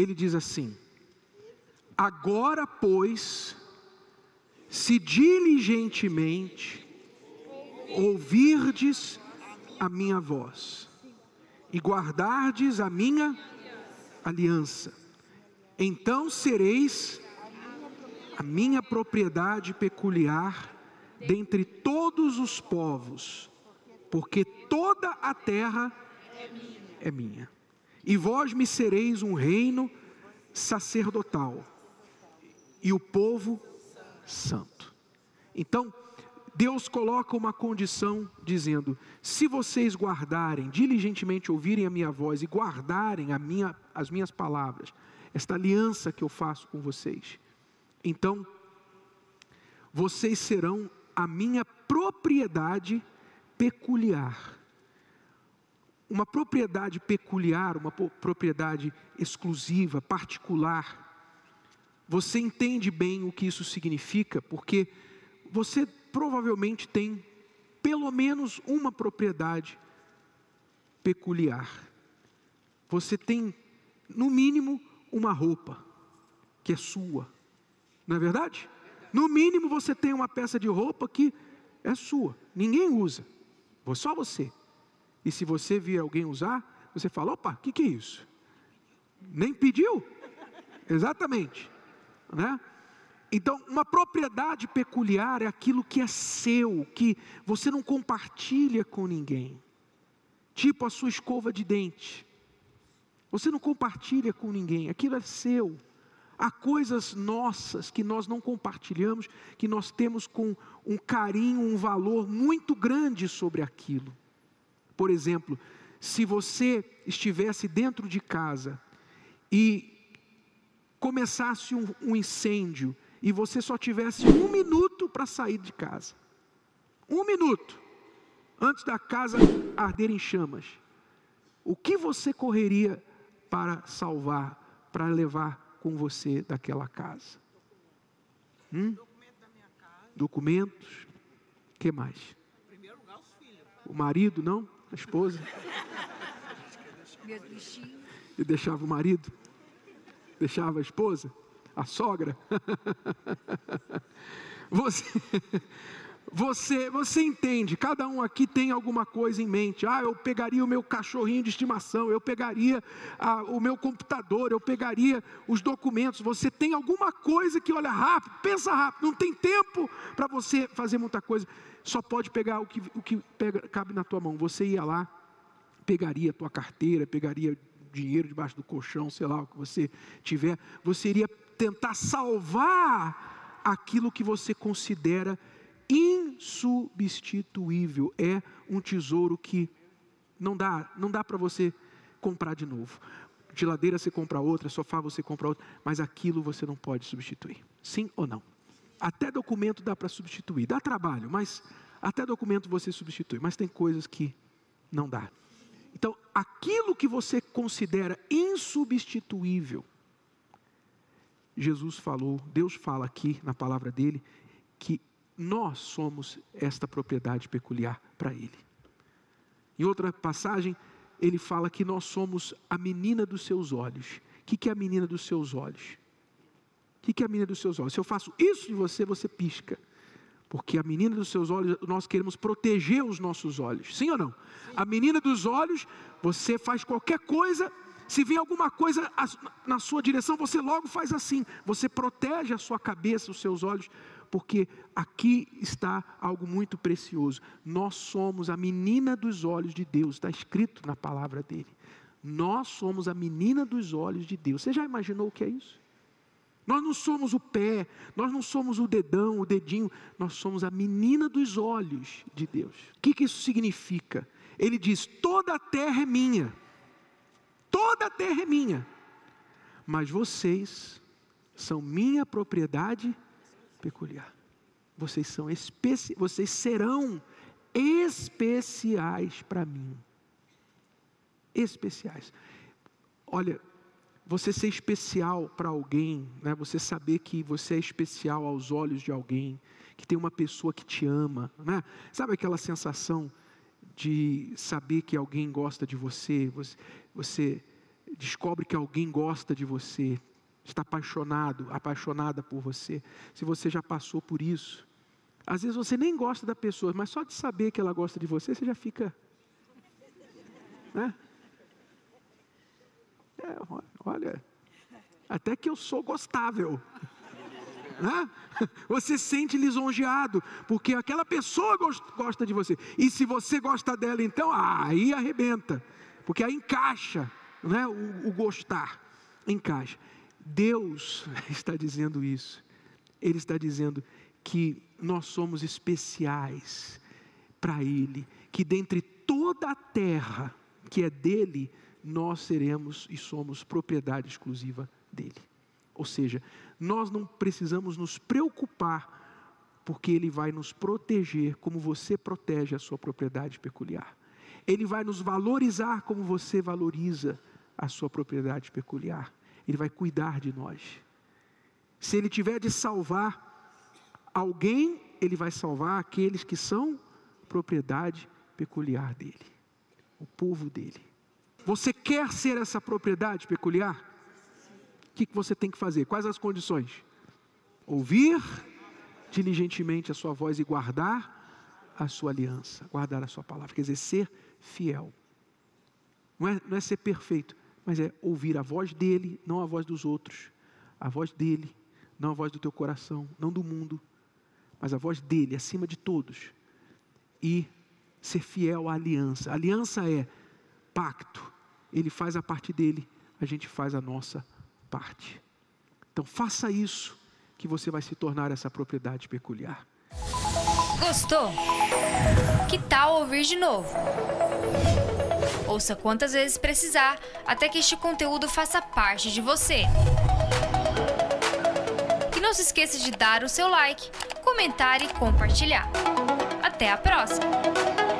ele diz assim: Agora, pois, se diligentemente ouvirdes a minha voz e guardardes a minha aliança, então sereis a minha propriedade peculiar dentre todos os povos, porque toda a terra é minha. E vós me sereis um reino sacerdotal e o povo santo. Então, Deus coloca uma condição dizendo: se vocês guardarem, diligentemente ouvirem a minha voz e guardarem minha, as minhas palavras, esta aliança que eu faço com vocês, então vocês serão a minha propriedade peculiar. Uma propriedade peculiar, uma propriedade exclusiva, particular. Você entende bem o que isso significa, porque você provavelmente tem pelo menos uma propriedade peculiar. Você tem, no mínimo, uma roupa que é sua, não é verdade? No mínimo você tem uma peça de roupa que é sua, ninguém usa, só você. E se você vir alguém usar, você fala: opa, o que, que é isso? Nem pediu? Exatamente. Né? Então, uma propriedade peculiar é aquilo que é seu, que você não compartilha com ninguém. Tipo a sua escova de dente. Você não compartilha com ninguém, aquilo é seu. Há coisas nossas que nós não compartilhamos, que nós temos com um carinho, um valor muito grande sobre aquilo. Por exemplo, se você estivesse dentro de casa e começasse um, um incêndio e você só tivesse um minuto para sair de casa, um minuto antes da casa arder em chamas, o que você correria para salvar, para levar com você daquela casa? Hum? Documentos. O que mais? O marido, não? A esposa? E deixava o marido? Deixava a esposa? A sogra? Você, você, você entende, cada um aqui tem alguma coisa em mente. Ah, eu pegaria o meu cachorrinho de estimação, eu pegaria ah, o meu computador, eu pegaria os documentos. Você tem alguma coisa que olha rápido, pensa rápido, não tem tempo para você fazer muita coisa. Só pode pegar o que, o que pega, cabe na tua mão. Você ia lá, pegaria a tua carteira, pegaria dinheiro debaixo do colchão, sei lá o que você tiver. Você iria tentar salvar aquilo que você considera insubstituível, é um tesouro que não dá, não dá para você comprar de novo. Geladeira você compra outra, sofá você compra outra, mas aquilo você não pode substituir. Sim ou não? Até documento dá para substituir, dá trabalho, mas até documento você substitui, mas tem coisas que não dá. Então, aquilo que você considera insubstituível, Jesus falou, Deus fala aqui na palavra dele, que nós somos esta propriedade peculiar para Ele. Em outra passagem, ele fala que nós somos a menina dos seus olhos. O que é a menina dos seus olhos? O que é a menina dos seus olhos? Se eu faço isso de você, você pisca. Porque a menina dos seus olhos, nós queremos proteger os nossos olhos. Sim ou não? Sim. A menina dos olhos, você faz qualquer coisa, se vem alguma coisa na sua direção, você logo faz assim. Você protege a sua cabeça, os seus olhos, porque aqui está algo muito precioso. Nós somos a menina dos olhos de Deus, está escrito na palavra dele. Nós somos a menina dos olhos de Deus. Você já imaginou o que é isso? Nós não somos o pé, nós não somos o dedão, o dedinho, nós somos a menina dos olhos de Deus. O que, que isso significa? Ele diz: toda a terra é minha, toda a terra é minha, mas vocês são minha propriedade peculiar. Vocês são especi vocês serão especiais para mim. Especiais. Olha, você ser especial para alguém, né? você saber que você é especial aos olhos de alguém, que tem uma pessoa que te ama, né? sabe aquela sensação de saber que alguém gosta de você, você, você descobre que alguém gosta de você, está apaixonado, apaixonada por você, se você já passou por isso, às vezes você nem gosta da pessoa, mas só de saber que ela gosta de você, você já fica. Né? É, olha, até que eu sou gostável. Né? Você sente lisonjeado, porque aquela pessoa gosta de você. E se você gosta dela, então, aí arrebenta, porque aí encaixa né? o, o gostar, encaixa. Deus está dizendo isso. Ele está dizendo que nós somos especiais para Ele, que dentre toda a terra que é dele, nós seremos e somos propriedade exclusiva dele. Ou seja, nós não precisamos nos preocupar, porque Ele vai nos proteger como você protege a sua propriedade peculiar. Ele vai nos valorizar como você valoriza a sua propriedade peculiar. Ele vai cuidar de nós. Se Ele tiver de salvar alguém, Ele vai salvar aqueles que são propriedade peculiar dele, o povo dele. Você quer ser essa propriedade peculiar? O que você tem que fazer? Quais as condições? Ouvir diligentemente a sua voz e guardar a sua aliança, guardar a sua palavra, quer dizer, ser fiel. Não é, não é ser perfeito, mas é ouvir a voz dele, não a voz dos outros, a voz dele, não a voz do teu coração, não do mundo, mas a voz dele acima de todos. E ser fiel à aliança. A aliança é pacto. Ele faz a parte dele, a gente faz a nossa parte. Então faça isso, que você vai se tornar essa propriedade peculiar. Gostou? Que tal ouvir de novo? Ouça quantas vezes precisar, até que este conteúdo faça parte de você. E não se esqueça de dar o seu like comentar e compartilhar. Até a próxima!